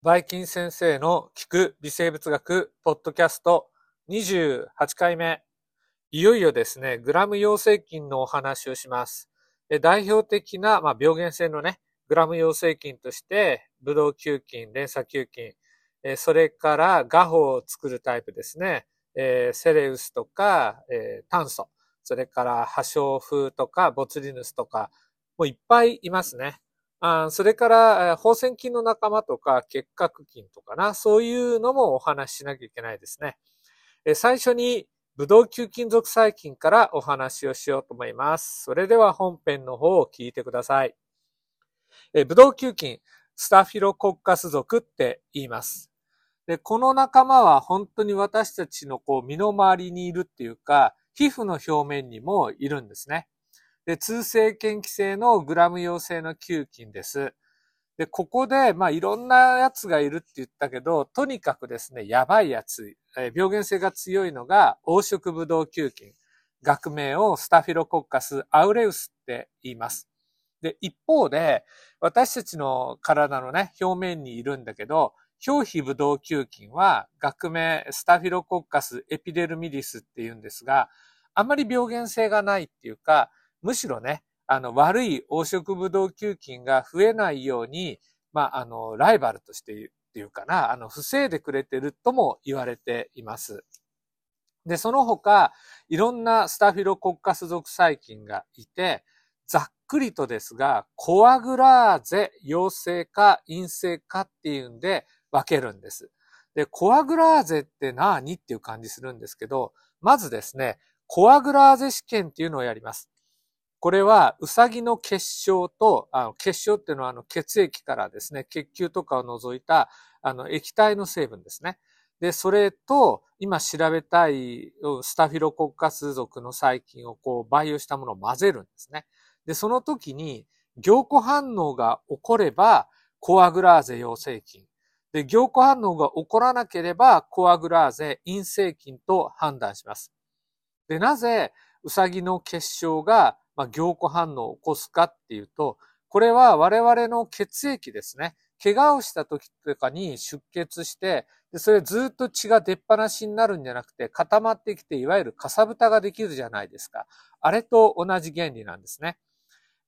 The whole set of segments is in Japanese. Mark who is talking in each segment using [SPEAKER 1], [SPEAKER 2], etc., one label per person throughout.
[SPEAKER 1] バイキン先生の聞く微生物学ポッドキャスト28回目。いよいよですね、グラム陽性菌のお話をします。代表的な、まあ、病原性のね、グラム陽性菌として、ブドウ球菌、連鎖球菌、それから画法を作るタイプですね。セレウスとか、炭素、それから破傷風とかボツリヌスとか、もういっぱいいますね。あそれから、放線菌の仲間とか、結核菌とかな、そういうのもお話ししなきゃいけないですね。最初に、ブドウ球菌属細菌からお話をしようと思います。それでは本編の方を聞いてください。ブドウ球菌、スタフィロコッカス属って言います。で、この仲間は本当に私たちのこう身の回りにいるっていうか、皮膚の表面にもいるんですね。で、通性嫌気性のグラム陽性の球菌です。で、ここで、まあ、いろんなやつがいるって言ったけど、とにかくですね、やばいやつ、え病原性が強いのが黄色ブドウ球菌。学名をスタフィロコッカスアウレウスって言います。で、一方で、私たちの体のね、表面にいるんだけど、表皮ブドウ球菌は学名スタフィロコッカスエピデルミディスって言うんですが、あまり病原性がないっていうか、むしろね、あの、悪い黄色ブドウ球菌が増えないように、まあ、あの、ライバルとしてっていうかな、あの、防いでくれてるとも言われています。で、その他、いろんなスタフィロコッカス属細菌がいて、ざっくりとですが、コアグラーゼ陽性か陰性かっていうんで分けるんです。で、コアグラーゼって何っていう感じするんですけど、まずですね、コアグラーゼ試験っていうのをやります。これは、うさぎの結晶と、あの結晶っていうのはあの血液からですね、血球とかを除いたあの液体の成分ですね。で、それと、今調べたいスタフィロコッカス属の細菌をこう培養したものを混ぜるんですね。で、その時に、凝固反応が起これば、コアグラーゼ陽性菌。で、凝固反応が起こらなければ、コアグラーゼ陰性菌と判断します。で、なぜ、うさぎの結晶がまあ、凝固反応を起こすかっていうと、これは我々の血液ですね。怪我をした時とかに出血して、でそれずっと血が出っ放しになるんじゃなくて固まってきて、いわゆるかさぶたができるじゃないですか。あれと同じ原理なんですね。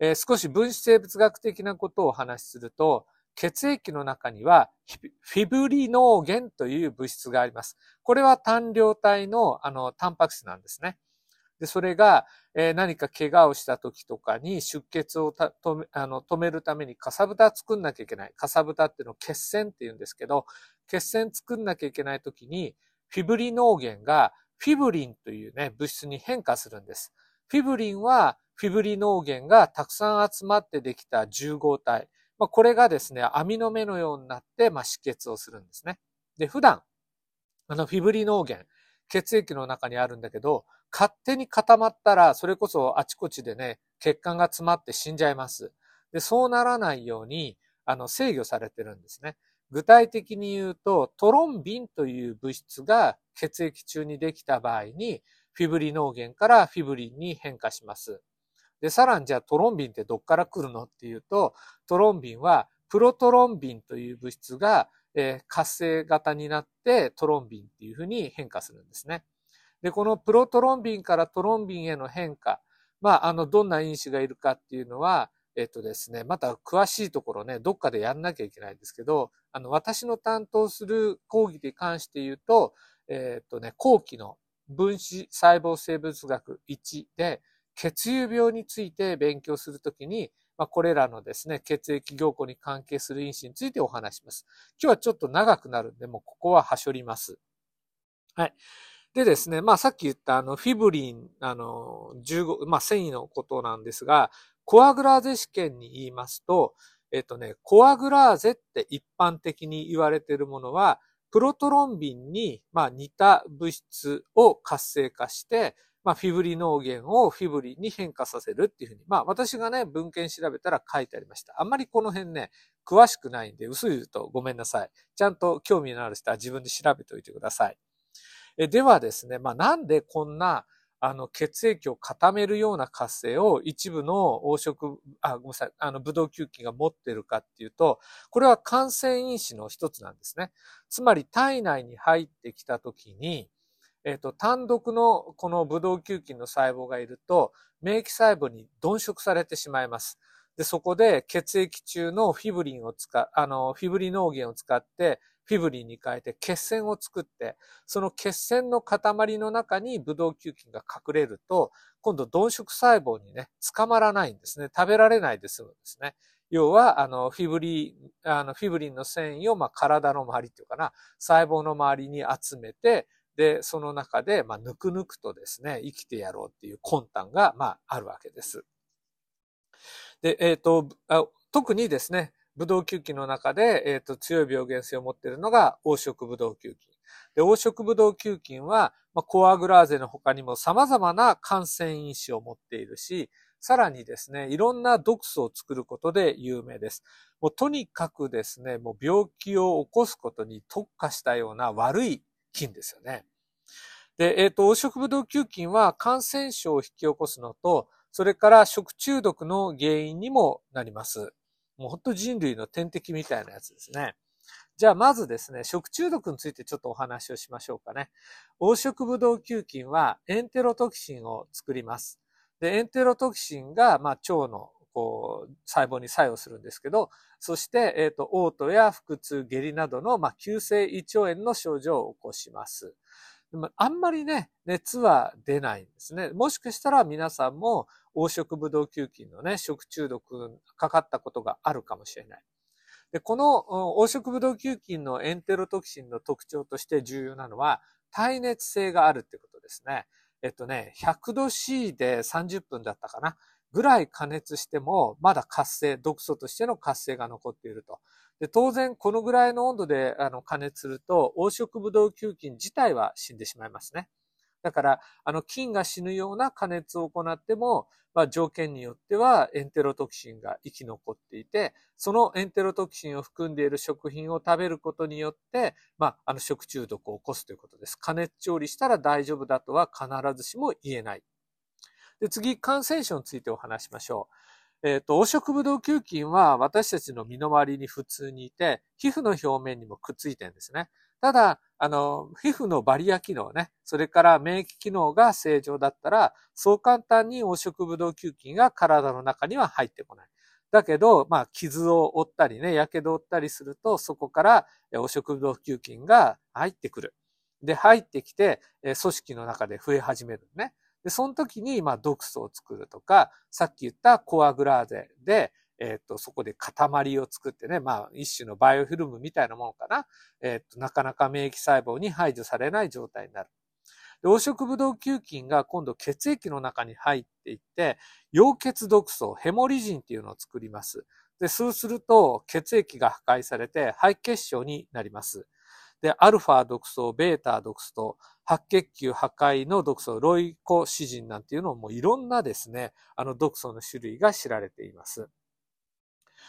[SPEAKER 1] えー、少し分子生物学的なことをお話しすると、血液の中にはフィブリノーゲンという物質があります。これは単量体のあのタンパク質なんですね。で、それが、えー、何か怪我をした時とかに出血を止めあの止めるためにかさぶた作んなきゃいけない。かさぶたっていうのを血栓って言うんですけど、血栓作んなきゃいけない時に、フィブリノーゲンがフィブリンというね、物質に変化するんです。フィブリンはフィブリノーゲンがたくさん集まってできた重合体。まあ、これがですね、網の目のようになって、まあ、止血をするんですね。で、普段、あの、フィブリノーゲン、血液の中にあるんだけど、勝手に固まったら、それこそあちこちでね、血管が詰まって死んじゃいます。で、そうならないように、あの、制御されてるんですね。具体的に言うと、トロンビンという物質が血液中にできた場合に、フィブリノーゲンからフィブリンに変化します。で、さらにじゃあトロンビンってどっから来るのっていうと、トロンビンはプロトロンビンという物質が、えー、活性型になってトロンビンっていうふうに変化するんですね。で、このプロトロンビンからトロンビンへの変化、まあ、あの、どんな因子がいるかっていうのは、えっとですね、また詳しいところね、どっかでやんなきゃいけないんですけど、あの、私の担当する講義に関して言うと、えっとね、後期の分子細胞生物学1で、血友病について勉強するときに、まあ、これらのですね、血液凝固に関係する因子についてお話します。今日はちょっと長くなるんで、もうここははしょります。はい。でですね、まあさっき言ったあのフィブリン、あの、15、まあ繊維のことなんですが、コアグラーゼ試験に言いますと、えっとね、コアグラーゼって一般的に言われているものは、プロトロンビンに、まあ、似た物質を活性化して、まあ、フィブリノーゲンをフィブリに変化させるっていうふうに、まあ、私がね、文献調べたら書いてありました。あんまりこの辺ね、詳しくないんで、薄いとごめんなさい。ちゃんと興味のある人は自分で調べておいてください。えではですね、まあ、なんでこんな、あの、血液を固めるような活性を一部の黄色、あ、ごめんなさい、あの、ブドウ球菌が持ってるかっていうと、これは感染因子の一つなんですね。つまり体内に入ってきたときに、えっ、ー、と、単独のこのブドウ球菌の細胞がいると、免疫細胞に鈍色されてしまいます。で、そこで血液中のフィブリンを使あの、フィブリノーゲンを使ってフィブリンに変えて血栓を作って、その血栓の塊の中にブドウ球菌が隠れると、今度鈍色細胞にね、捕まらないんですね。食べられないで済むんですね。要は、あの、フィブリン、あの、フィブリンの繊維を、まあ、体の周りっていうかな、細胞の周りに集めて、で、その中で、まあ、ぬくぬくとですね、生きてやろうっていう魂胆が、まあ、あるわけです。で、えっ、ー、と、特にですね、ブドウ球菌の中で、えっ、ー、と、強い病原性を持っているのが黄色ブドウ球菌。で、黄色ブドウ球菌は、まあ、コアグラーゼの他にも様々な感染因子を持っているし、さらにですね、いろんな毒素を作ることで有名です。もうとにかくですね、もう病気を起こすことに特化したような悪い菌ですよね。で、えっ、ー、と、黄色ブドウ球菌は感染症を引き起こすのと、それから食中毒の原因にもなります。もう本当人類の天敵みたいなやつですね。じゃあまずですね、食中毒についてちょっとお話をしましょうかね。黄色ブドウ球菌はエンテロトキシンを作ります。で、エンテロトキシンが、まあ、腸のこう細胞に作用するんですけど、そして、えっ、ー、と、嘔吐や腹痛、下痢などの、まあ、急性胃腸炎の症状を起こします。あんまりね、熱は出ないんですね。もしかしたら皆さんも黄色ブドウ球菌のね、食中毒かかったことがあるかもしれない。で、この黄色ブドウ球菌のエンテロトキシンの特徴として重要なのは、耐熱性があるってことですね。えっとね、100度 C で30分だったかな。ぐらい加熱しても、まだ活性、毒素としての活性が残っていると。で当然、このぐらいの温度であの加熱すると、黄色ブドウ球菌自体は死んでしまいますね。だから、あの、菌が死ぬような加熱を行っても、まあ、条件によってはエンテロトキシンが生き残っていて、そのエンテロトキシンを含んでいる食品を食べることによって、まあ、あの、食中毒を起こすということです。加熱調理したら大丈夫だとは必ずしも言えない。で、次、感染症についてお話しましょう。えっ、ー、と、黄色ブドウ球菌は私たちの身の回りに普通にいて、皮膚の表面にもくっついてるんですね。ただ、あの、皮膚のバリア機能ね、それから免疫機能が正常だったら、そう簡単に黄色ブドウ球菌が体の中には入ってこない。だけど、まあ、傷を負ったりね、火傷を負ったりすると、そこから黄色ブドウ球菌が入ってくる。で、入ってきて、組織の中で増え始めるね。で、その時に、まあ、毒素を作るとか、さっき言ったコアグラーゼで、えっ、ー、と、そこで塊を作ってね、まあ、一種のバイオフィルムみたいなものかな。えっ、ー、と、なかなか免疫細胞に排除されない状態になる。で黄色ブドウ球菌が今度血液の中に入っていって、溶血毒素、ヘモリジンっていうのを作ります。で、そうすると血液が破壊されて肺血症になります。で、アルファ毒素、ベータ毒素、白血球破壊の毒素、ロイコシジンなんていうのもいろんなですね、あの毒素の種類が知られています。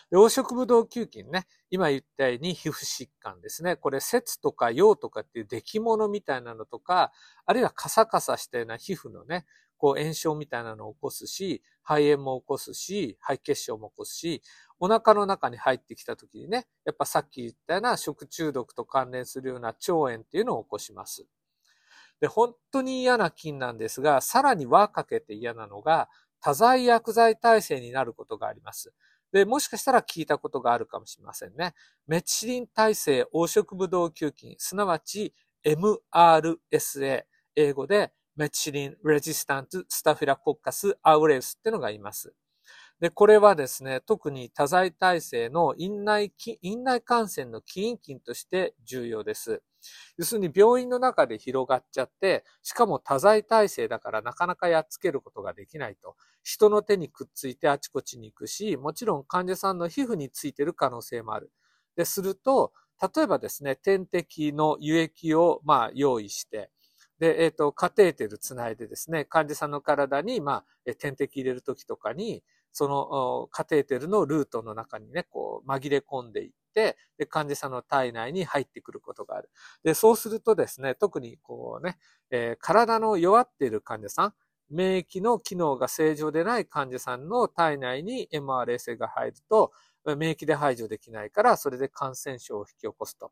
[SPEAKER 1] で黄色ブドウ球菌ね、今言ったように皮膚疾患ですね。これ、節とか陽とかっていう出来物みたいなのとか、あるいはカサカサしたような皮膚のね、こう炎症みたいなのを起こすし、肺炎も起こすし、肺血症も起こすし、お腹の中に入ってきた時にね、やっぱさっき言ったような食中毒と関連するような腸炎っていうのを起こします。で、本当に嫌な菌なんですが、さらに輪かけて嫌なのが、多剤薬剤耐性になることがあります。で、もしかしたら聞いたことがあるかもしれませんね。メチリン耐性黄色ブドウ球菌、すなわち MRSA、英語でメチリンレジスタントスタフィラコッカスアウレウスってのがいます。で、これはですね、特に多剤耐性の院内、院内感染の起因菌として重要です。要するに病院の中で広がっちゃって、しかも多剤耐性だからなかなかやっつけることができないと。人の手にくっついてあちこちに行くし、もちろん患者さんの皮膚についてる可能性もある。で、すると、例えばですね、点滴の輸液をまあ用意して、で、えっ、ー、と、カテーテルつないでですね、患者さんの体に、まあ、点滴入れるときとかに、そのカテーテルのルートの中にね、こう紛れ込んでいって、で、患者さんの体内に入ってくることがある。で、そうするとですね、特にこうね、えー、体の弱っている患者さん、免疫の機能が正常でない患者さんの体内に mRSA が入ると、免疫で排除できないから、それで感染症を引き起こすと。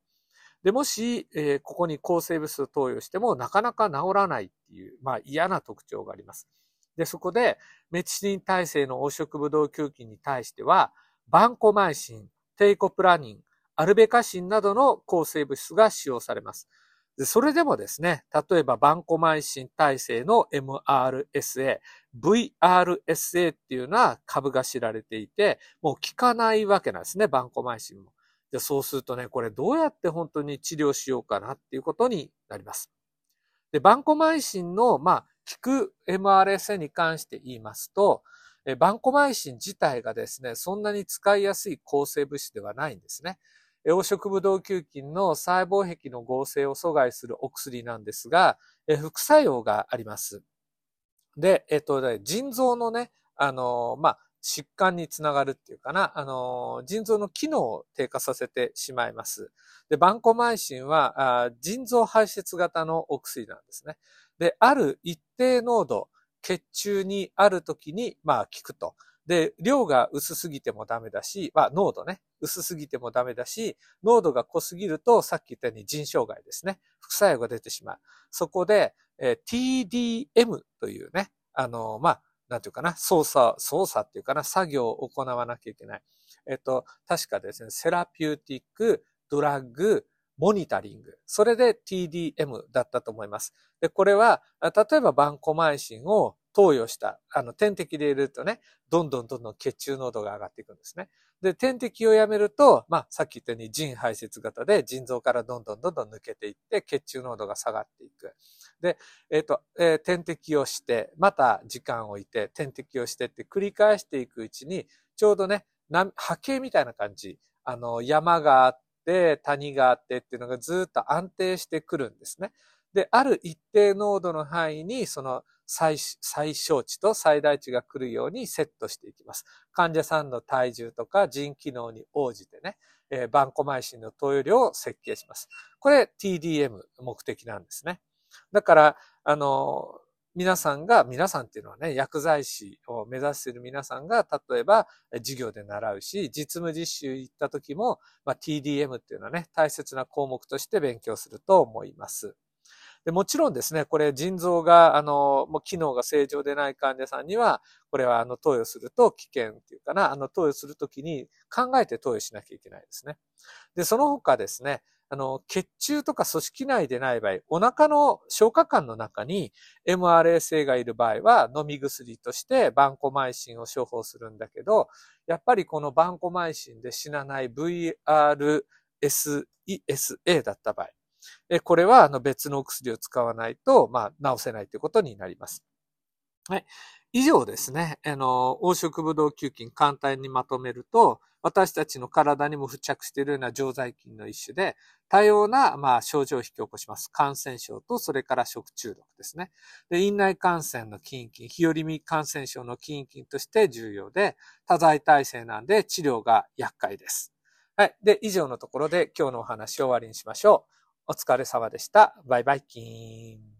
[SPEAKER 1] で、もし、えー、ここに抗生物質を投与してもなかなか治らないっていう、まあ嫌な特徴があります。で、そこで、メチシン耐性の黄色ブドウ球菌に対しては、バンコマイシン、テイコプラニン、アルベカシンなどの抗生物質が使用されます。それでもですね、例えばバンコマイシン耐性の MRSA、VRSA っていうような株が知られていて、もう効かないわけなんですね、バンコマイシンも。でそうするとね、これどうやって本当に治療しようかなっていうことになります。で、バンコマイシンの、まあ、効く MRSA に関して言いますと、えバンコマイシン自体がですね、そんなに使いやすい抗生物質ではないんですね。黄色ブドウ球菌の細胞壁の合成を阻害するお薬なんですが、え副作用があります。で、えっと、腎臓のね、あの、まあ、疾患につながるっていうかな、あの、腎臓の機能を低下させてしまいます。で、バンコマイシンは、あ腎臓排泄型のお薬なんですね。で、ある一定濃度、血中にある時に、まあ、効くと。で、量が薄すぎてもダメだし、まあ、濃度ね、薄すぎてもダメだし、濃度が濃すぎると、さっき言ったように腎障害ですね。副作用が出てしまう。そこで、えー、TDM というね、あの、まあ、なんていうかな、操作、操作っていうかな、作業を行わなきゃいけない。えっと、確かですね、セラピューティック、ドラッグ、モニタリング。それで TDM だったと思います。で、これは、例えばバンコマイシンを投与した、あの、点滴で入れるとね、どんどんどんどん血中濃度が上がっていくんですね。で、点滴をやめると、まあ、さっき言ったように腎排泄型で腎臓からどんどんどんどん抜けていって、血中濃度が下がっていく。で、えっ、ー、と、えー、点滴をして、また時間を置いて、点滴をしてって繰り返していくうちに、ちょうどね、波形みたいな感じ。あの、山があって、谷があってっていうのがずっと安定してくるんですね。で、ある一定濃度の範囲に、その最小値と最大値が来るようにセットしていきます。患者さんの体重とか腎機能に応じてね、えー、バンコマイシンの投与量を設計します。これ TDM 目的なんですね。だから、あの、皆さんが、皆さんっていうのはね、薬剤師を目指している皆さんが、例えば授業で習うし、実務実習行った時も、まあ、TDM っていうのはね、大切な項目として勉強すると思います。でもちろんですね、これ腎臓が、あの、もう機能が正常でない患者さんには、これはあの投与すると危険っていうかな、あの投与するときに考えて投与しなきゃいけないですね。で、その他ですね、あの、血中とか組織内でない場合、お腹の消化管の中に MRSA がいる場合は飲み薬としてバンコマイシンを処方するんだけど、やっぱりこのバンコマイシンで死なない VRSESA だった場合、これはあの別のお薬を使わないと、まあ、治せないということになります。はい。以上ですね、あの、黄色ブドウ球菌簡単にまとめると、私たちの体にも付着しているような常在菌の一種で、多様な、まあ、症状を引き起こします。感染症と、それから食中毒ですね。で、院内感染の菌菌、日和見感染症の菌菌として重要で、多剤耐性なんで治療が厄介です。はい。で、以上のところで今日のお話を終わりにしましょう。お疲れ様でした。バイバイキーン。